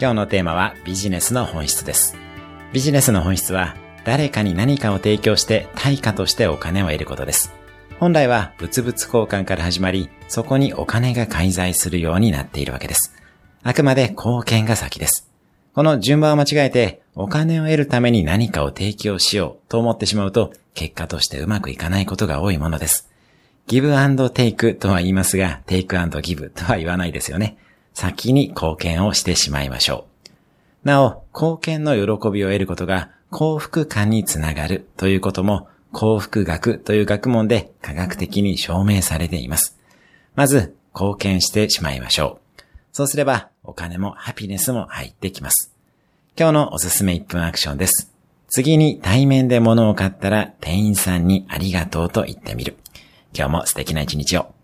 今日のテーマはビジネスの本質です。ビジネスの本質は誰かに何かを提供して対価としてお金を得ることです。本来は物々交換から始まり、そこにお金が介在するようになっているわけです。あくまで貢献が先です。この順番を間違えて、お金を得るために何かを提供しようと思ってしまうと、結果としてうまくいかないことが多いものです。ギブアンドテイクとは言いますが、テイクアンドギブとは言わないですよね。先に貢献をしてしまいましょう。なお、貢献の喜びを得ることが幸福感につながるということも幸福学という学問で科学的に証明されています。まず、貢献してしまいましょう。そうすれば、お金もハピネスも入ってきます。今日のおすすめ1分アクションです。次に対面で物を買ったら店員さんにありがとうと言ってみる。今日も素敵な一日を。